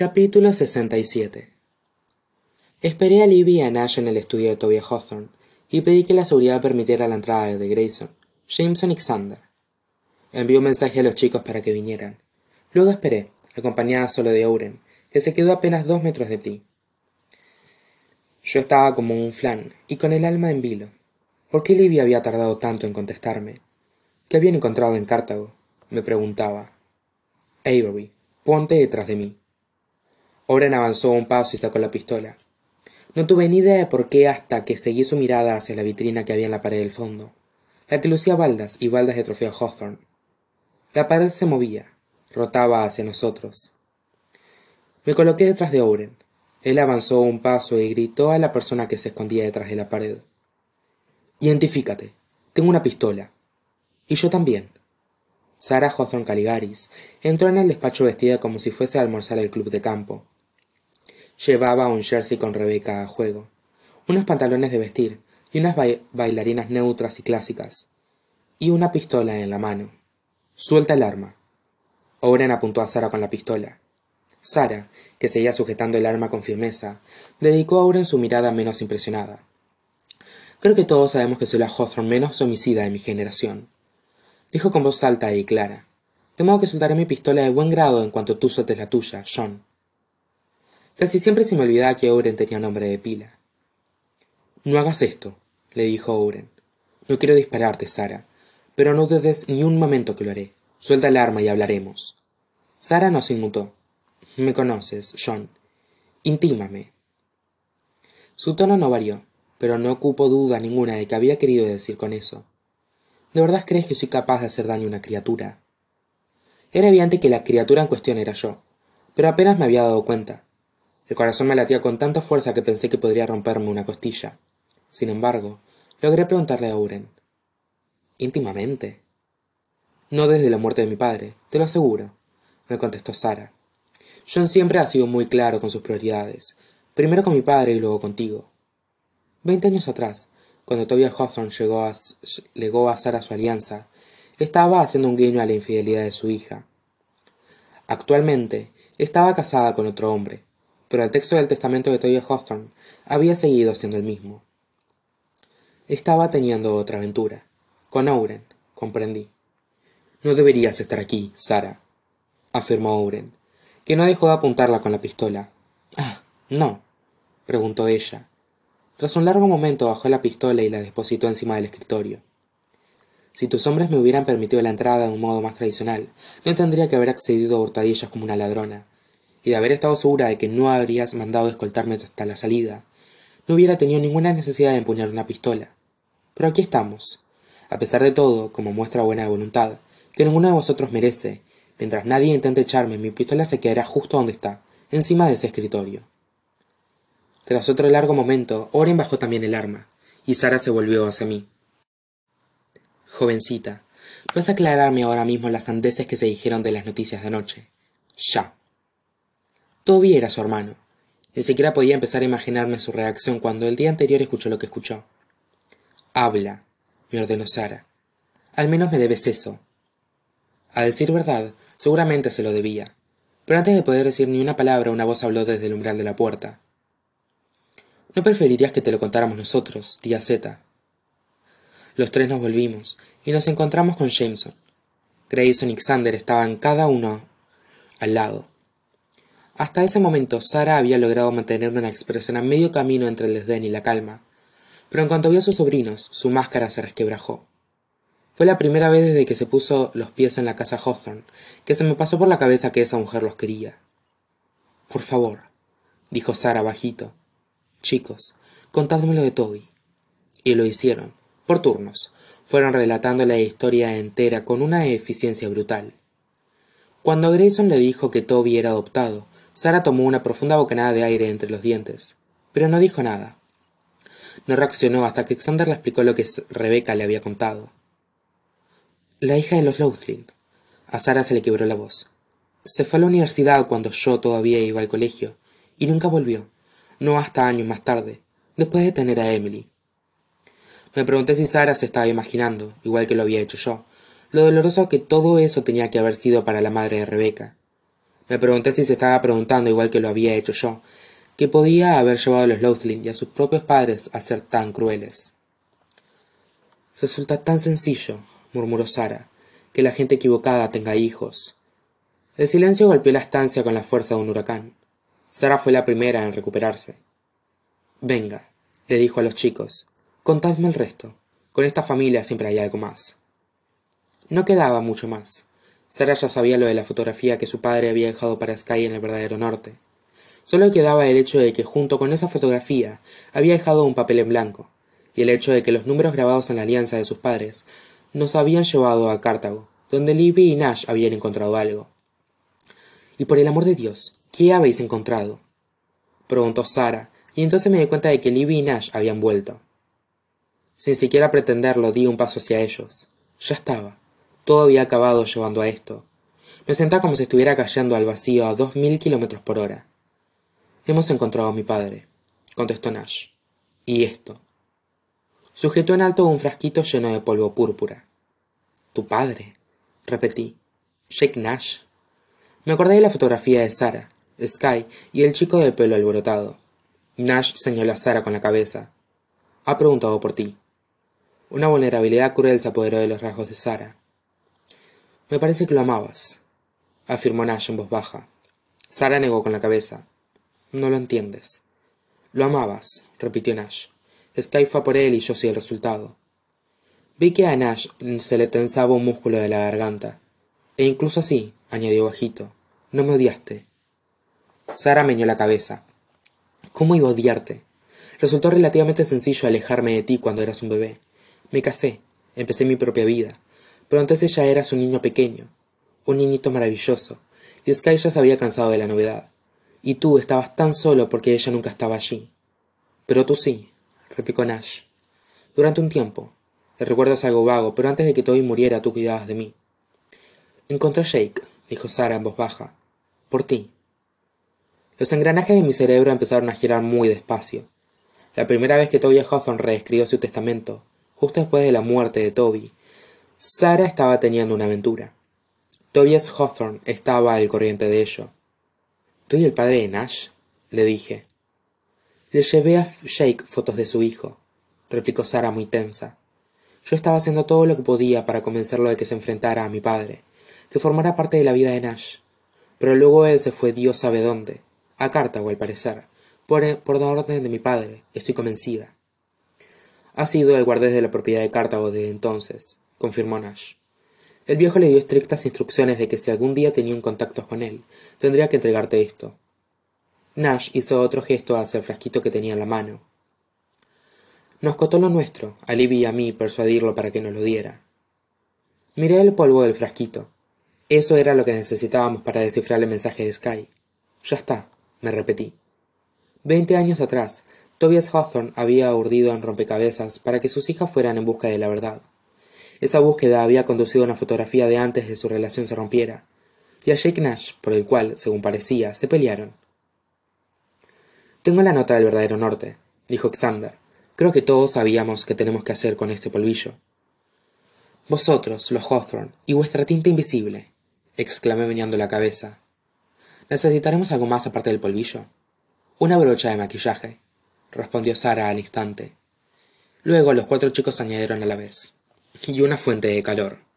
Capítulo 67 Esperé a Libby y a Nash en el estudio de Toby Hawthorne y pedí que la seguridad permitiera la entrada de Grayson, Jameson y Xander. Envié un mensaje a los chicos para que vinieran. Luego esperé, acompañada solo de Oren, que se quedó apenas dos metros de ti. Yo estaba como un flan y con el alma en vilo. ¿Por qué Libby había tardado tanto en contestarme? ¿Qué habían encontrado en Cartago? me preguntaba. Avery, ponte detrás de mí. Oren avanzó un paso y sacó la pistola. No tuve ni idea de por qué hasta que seguí su mirada hacia la vitrina que había en la pared del fondo, la que lucía baldas y baldas de trofeo Hawthorne. La pared se movía, rotaba hacia nosotros. Me coloqué detrás de Oren. Él avanzó un paso y gritó a la persona que se escondía detrás de la pared. Identifícate. Tengo una pistola. Y yo también. Sara Hawthorne Caligaris entró en el despacho vestida como si fuese a almorzar al club de campo. Llevaba un jersey con Rebeca a juego, unos pantalones de vestir y unas bailarinas neutras y clásicas, y una pistola en la mano. Suelta el arma. Oren apuntó a Sara con la pistola. Sara, que seguía sujetando el arma con firmeza, dedicó a Oren su mirada menos impresionada. Creo que todos sabemos que soy la Hawthorne menos homicida de mi generación. Dijo con voz alta y clara. De modo que soltaré mi pistola de buen grado en cuanto tú sueltes la tuya, John. Casi siempre se me olvidaba que Oren tenía nombre de pila. No hagas esto, le dijo Oren. No quiero dispararte, Sara, pero no dudes ni un momento que lo haré. Suelta el arma y hablaremos. Sara no se inmutó. Me conoces, John. Intímame. Su tono no varió, pero no cupo duda ninguna de que había querido decir con eso. ¿De verdad crees que soy capaz de hacer daño a una criatura? Era evidente que la criatura en cuestión era yo, pero apenas me había dado cuenta. El corazón me latía con tanta fuerza que pensé que podría romperme una costilla. Sin embargo, logré preguntarle a Uren. ¿Íntimamente? No desde la muerte de mi padre, te lo aseguro, me contestó Sara. John siempre ha sido muy claro con sus prioridades, primero con mi padre y luego contigo. Veinte años atrás, cuando Tobias Hawthorne llegó a, legó a Sara su alianza, estaba haciendo un guiño a la infidelidad de su hija. Actualmente, estaba casada con otro hombre, pero el texto del testamento de Toya Hawthorne había seguido siendo el mismo. Estaba teniendo otra aventura. Con Oren, comprendí. No deberías estar aquí, Sara, afirmó Oren, que no dejó de apuntarla con la pistola. Ah, no, preguntó ella. Tras un largo momento bajó la pistola y la depositó encima del escritorio. Si tus hombres me hubieran permitido la entrada de un modo más tradicional, no tendría que haber accedido a hurtadillas como una ladrona, y de haber estado segura de que no habrías mandado escoltarme hasta la salida, no hubiera tenido ninguna necesidad de empuñar una pistola. Pero aquí estamos. A pesar de todo, como muestra buena voluntad, que ninguno de vosotros merece, mientras nadie intente echarme, mi pistola se quedará justo donde está, encima de ese escritorio. Tras otro largo momento, Oren bajó también el arma, y Sara se volvió hacia mí. Jovencita, ¿vas a aclararme ahora mismo las sandeces que se dijeron de las noticias de anoche? Ya. Toby era su hermano. Ni siquiera podía empezar a imaginarme su reacción cuando el día anterior escuchó lo que escuchó. Habla, me ordenó Sara. Al menos me debes eso. A decir verdad, seguramente se lo debía. Pero antes de poder decir ni una palabra, una voz habló desde el umbral de la puerta. ¿No preferirías que te lo contáramos nosotros, tía Z? Los tres nos volvimos y nos encontramos con Jameson. Grayson y Xander estaban cada uno al lado, hasta ese momento Sara había logrado mantener una expresión a medio camino entre el desdén y la calma, pero en cuanto vio a sus sobrinos, su máscara se resquebrajó. Fue la primera vez desde que se puso los pies en la casa Hawthorne que se me pasó por la cabeza que esa mujer los quería. Por favor, dijo Sara bajito. Chicos, contádmelo de Toby. Y lo hicieron, por turnos. Fueron relatando la historia entera con una eficiencia brutal. Cuando Grayson le dijo que Toby era adoptado, Sara tomó una profunda bocanada de aire entre los dientes, pero no dijo nada. No reaccionó hasta que Xander le explicó lo que Rebeca le había contado. La hija de los Lothling. A Sara se le quebró la voz. Se fue a la universidad cuando yo todavía iba al colegio, y nunca volvió, no hasta años más tarde, después de tener a Emily. Me pregunté si Sara se estaba imaginando, igual que lo había hecho yo, lo doloroso que todo eso tenía que haber sido para la madre de Rebeca, Me pregunté si se estaba preguntando, igual que lo había hecho yo, qué podía haber llevado a los Lothling y a sus propios padres a ser tan crueles. Resulta tan sencillo, murmuró Sara, que la gente equivocada tenga hijos. El silencio golpeó la estancia con la fuerza de un huracán. Sara fue la primera en recuperarse. Venga, le dijo a los chicos, contadme el resto. Con esta familia siempre hay algo más. No quedaba mucho más. Sara ya sabía lo de la fotografía que su padre había dejado para Sky en el verdadero norte. Solo quedaba el hecho de que junto con esa fotografía había dejado un papel en blanco, y el hecho de que los números grabados en la alianza de sus padres nos habían llevado a Cartago, donde Libby y Nash habían encontrado algo. Y por el amor de Dios, ¿qué habéis encontrado? preguntó Sara, y entonces me di cuenta de que Libby y Nash habían vuelto. Sin siquiera pretenderlo, di un paso hacia ellos. Ya estaba. Todo había acabado llevando a esto. Me sentaba como si estuviera cayendo al vacío a dos mil kilómetros por hora. Hemos encontrado a mi padre, contestó Nash. Y esto. Sujetó en alto un frasquito lleno de polvo púrpura. ¿Tu padre? repetí. Jake Nash. Me acordé de la fotografía de Sara, Sky y el chico de pelo alborotado. Nash señaló a Sara con la cabeza. Ha preguntado por ti. Una vulnerabilidad cruel se apoderó de los rasgos de Sara. Me parece que lo amabas, afirmó Nash en voz baja. Sara negó con la cabeza. No lo entiendes. Lo amabas, repitió Nash. Sky fue por él y yo soy el resultado. Vi que a Nash se le tensaba un músculo de la garganta. E incluso así, añadió bajito, no me odiaste. Sara meñó la cabeza. ¿Cómo iba a odiarte? Resultó relativamente sencillo alejarme de ti cuando eras un bebé. Me casé, empecé mi propia vida, pero entonces ya eras un niño pequeño, un niñito maravilloso, y Sky ya se había cansado de la novedad. Y tú estabas tan solo porque ella nunca estaba allí. Pero tú sí, replicó Nash. Durante un tiempo. El recuerdo es algo vago, pero antes de que Toby muriera tú cuidabas de mí. Encontré a Jake, dijo Sara en voz baja. Por ti. Los engranajes de mi cerebro empezaron a girar muy despacio. La primera vez que Toby Hawthorne reescribió su testamento, justo después de la muerte de Toby, Sara estaba teniendo una aventura. Tobias Hawthorne estaba al corriente de ello. ¿Tú y el padre de Nash? le dije. Le llevé a Jake fotos de su hijo, replicó Sara muy tensa. Yo estaba haciendo todo lo que podía para convencerlo de que se enfrentara a mi padre, que formara parte de la vida de Nash. Pero luego él se fue Dios sabe dónde, a Cartago al parecer, por, por orden de mi padre, estoy convencida. Ha sido el guardés de la propiedad de Cartago desde entonces, confirmó Nash. El viejo le dio estrictas instrucciones de que si algún día tenía un contacto con él, tendría que entregarte esto. Nash hizo otro gesto hacia el frasquito que tenía en la mano. Nos costó lo nuestro, a Libby y a mí, persuadirlo para que nos lo diera. Miré el polvo del frasquito. Eso era lo que necesitábamos para descifrar el mensaje de Sky. Ya está, me repetí. Veinte años atrás, Tobias Hawthorne había urdido en rompecabezas para que sus hijas fueran en busca de la verdad. Esa búsqueda había conducido a una fotografía de antes de su relación se rompiera, y a Jake Nash, por el cual, según parecía, se pelearon. Tengo la nota del verdadero norte, dijo Xander. Creo que todos sabíamos qué tenemos que hacer con este polvillo. Vosotros, los Hawthorne, y vuestra tinta invisible, exclamé meneando la cabeza. ¿Necesitaremos algo más aparte del polvillo? Una brocha de maquillaje, respondió Sara al instante. Luego los cuatro chicos añadieron a la vez y una fuente de calor.